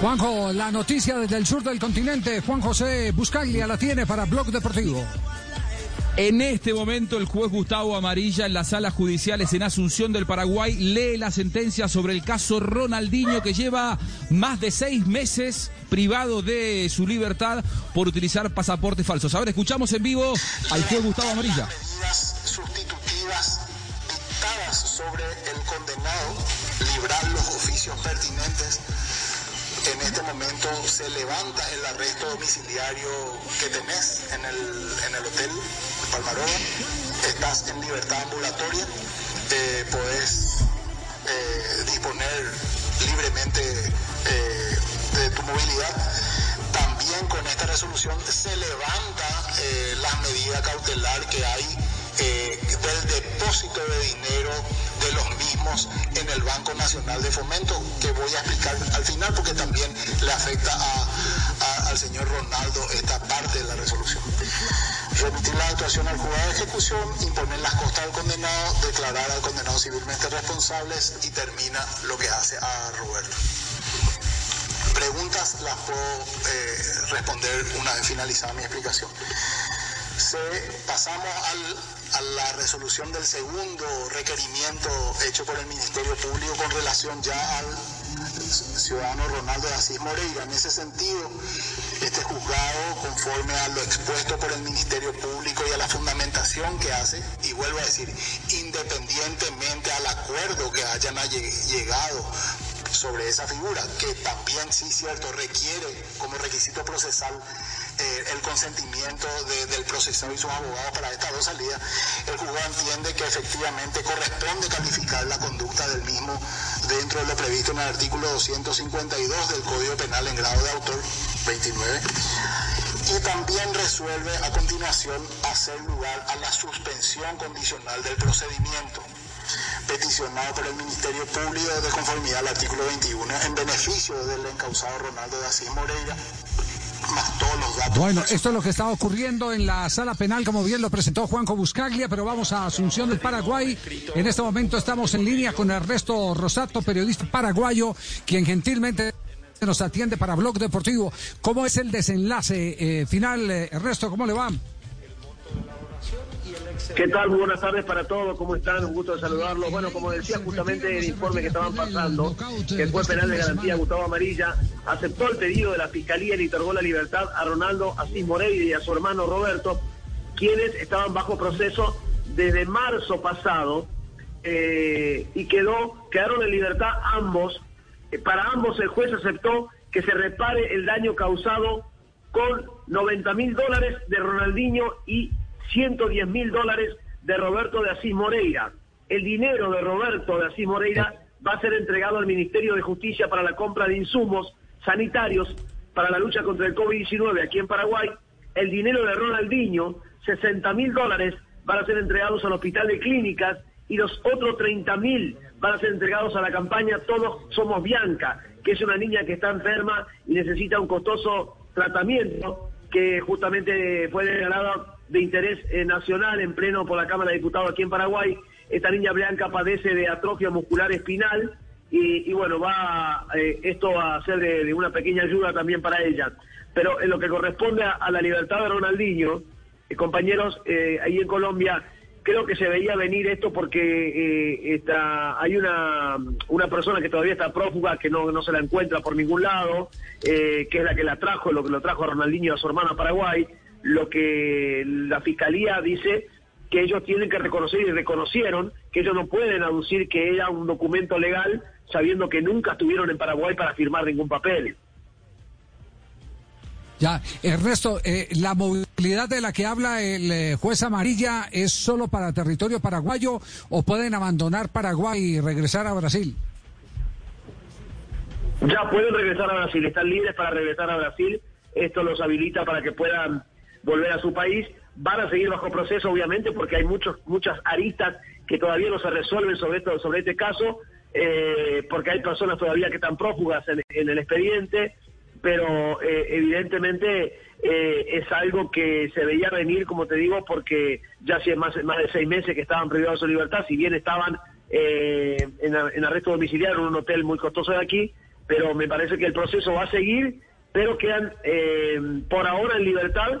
Juanjo, la noticia desde el sur del continente. Juan José Buscaglia la tiene para Blog Deportivo. En este momento, el juez Gustavo Amarilla en las salas judiciales en Asunción del Paraguay lee la sentencia sobre el caso Ronaldinho que lleva más de seis meses privado de su libertad por utilizar pasaportes falsos. Ahora escuchamos en vivo al juez Gustavo Amarilla. medidas sustitutivas dictadas sobre el condenado, librar los oficios pertinentes. En este momento se levanta el arresto domiciliario que tenés en el, en el hotel Palmaroba. Estás en libertad ambulatoria. Eh, podés eh, disponer libremente eh, de tu movilidad. También con esta resolución se levanta eh, la medida cautelar que hay eh, del depósito de dinero de los mismos en el Banco Nacional de Fomento, que voy a explicar al final porque también le afecta a- al señor Ronaldo esta parte de la resolución. Remitir la actuación al juzgado de ejecución, imponer las costas al condenado, declarar al condenado civilmente responsables y termina lo que hace a Roberto. Preguntas las puedo eh, responder una vez finalizada mi explicación. Se, pasamos al- a la resolución del segundo requerimiento hecho por el Ministerio Público con relación ya al ciudadano Ronaldo Asís Moreira. En ese sentido, este juzgado, conforme a lo expuesto por el Ministerio Público y a la fundamentación que hace, y vuelvo a decir, independientemente al acuerdo que hayan lle- llegado sobre esa figura, que también sí cierto requiere como requisito procesal eh, el consentimiento de- del procesado y sus abogados para estas dos salidas, el juzgado entiende que efectivamente corresponde calificar la conducta del mismo dentro de lo previsto en el artículo 252 del Código Penal en grado de autor 29 y también resuelve a continuación hacer lugar a la suspensión condicional del procedimiento peticionado por el Ministerio Público de conformidad al artículo 21 en beneficio del encausado Ronaldo de Asís Moreira, Bueno, esto es lo que está ocurriendo en la sala penal, como bien lo presentó Juanjo Buscaglia, pero vamos a Asunción del Paraguay. En este momento estamos en línea con Ernesto Rosato, periodista paraguayo, quien gentilmente nos atiende para Blog Deportivo. ¿Cómo es el desenlace eh, final, eh, Ernesto? ¿Cómo le va? ¿Qué tal? Muy buenas tardes para todos. ¿Cómo están? Un gusto de saludarlos. Bueno, como decía justamente el informe que estaban pasando, que juez penal de garantía Gustavo Amarilla aceptó el pedido de la Fiscalía y le otorgó la libertad a Ronaldo Asís Moreira y a su hermano Roberto, quienes estaban bajo proceso desde marzo pasado eh, y quedó quedaron en libertad ambos. Eh, para ambos el juez aceptó que se repare el daño causado con 90 mil dólares de Ronaldinho y 110 mil dólares de Roberto de Asís Moreira. El dinero de Roberto de Asís Moreira va a ser entregado al Ministerio de Justicia para la compra de insumos sanitarios para la lucha contra el COVID-19 aquí en Paraguay. El dinero de Ronaldinho, 60 mil dólares, van a ser entregados al Hospital de Clínicas y los otros 30 mil van a ser entregados a la campaña Todos Somos Bianca, que es una niña que está enferma y necesita un costoso tratamiento que justamente fue declarada de interés eh, nacional en pleno por la Cámara de Diputados aquí en Paraguay. Esta niña Bianca padece de atrofia muscular espinal y, y bueno, va eh, esto a ser de, una pequeña ayuda también para ella. Pero en lo que corresponde a, la libertad de Ronaldinho, eh, compañeros, eh, ahí en Colombia, creo que se veía venir esto porque eh, está, hay una, una persona que todavía está prófuga, que no, no se la encuentra por ningún lado, que es la que la trajo, lo que lo trajo a Ronaldinho a su hermana Paraguay, lo que la fiscalía dice que ellos tienen que reconocer y reconocieron que ellos no pueden aducir que era un documento legal sabiendo que nunca estuvieron en Paraguay para firmar ningún papel. Ya, Ernesto, eh, ¿la movilidad de la que habla el eh, juez Amarilla es solo para territorio paraguayo o pueden abandonar Paraguay y regresar a Brasil? Ya pueden regresar a Brasil, están libres para regresar a Brasil. Esto los habilita para que puedan volver a su país. Van a seguir bajo proceso, obviamente, porque hay muchos, muchas aristas que todavía no se resuelven sobre, esto, sobre este caso, eh, porque hay personas todavía que están prófugas en, el expediente, pero eh, evidentemente eh, es algo que se veía venir, como te digo, porque ya hace más, más de seis meses que estaban privados de su libertad, si bien estaban en, en arresto domiciliario en un hotel muy costoso de aquí, pero me parece que el proceso va a seguir, pero quedan por ahora en libertad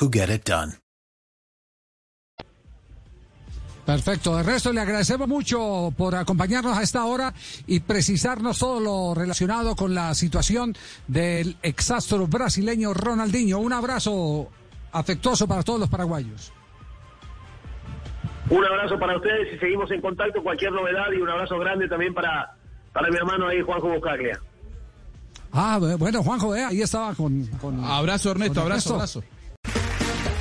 who get it done. Perfecto. De resto, le agradecemos mucho por acompañarnos a esta hora y precisarnos todo lo relacionado con la situación del exastro brasileño Ronaldinho. Un abrazo afectuoso para todos los paraguayos. Un abrazo para ustedes y seguimos en contacto. Cualquier novedad y un abrazo grande también para, para mi hermano ahí, Juanjo Buscaglia. Ah, bueno, Juanjo, eh, ahí estaba con, con Abrazo, Ernesto, abrazo, abrazo.